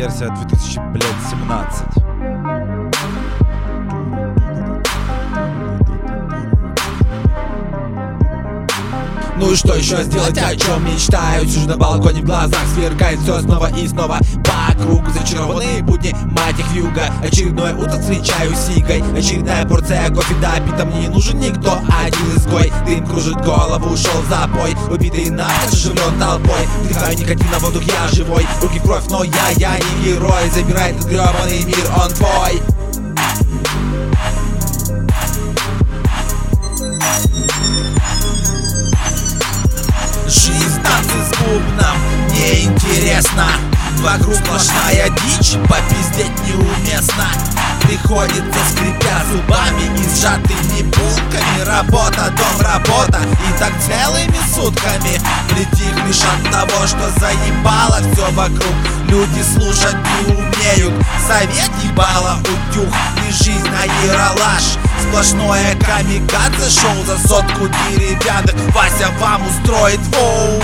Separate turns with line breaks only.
версия 2017.
Ну и что еще сделать, о чем мечтаю Сижу на балконе, в глазах сверкает все снова и снова. Вокруг зачарованные будни, мать их юга Очередное утро встречаю сигой. Очередная порция кофе допита Мне не нужен никто, один изгой Дым кружит голову, ушел запой. Убитый нас оживлен толпой. Вдыхаю никотин на воздух, я живой. Руки кровь, но я, я не герой. Забирает этот гребаный мир, он твой танцы с бубном неинтересно Вокруг сплошная дичь, попиздеть неуместно. Приходится скрипя зубами и сжатыми булками Работа, дом, работа. И так целыми сутками Притих лишь от того, что заебало. Все вокруг Люди слушать не умеют, совет ебало утюг. И жизнь на ералаш. Сплошное камикадзе. Шоу За сотку деревянок Вася вам устроит. Воу!